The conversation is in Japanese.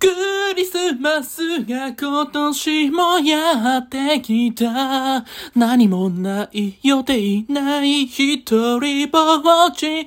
クリスマスが今年もやってきた。何もない予定ない一人ぼっち。Yeah!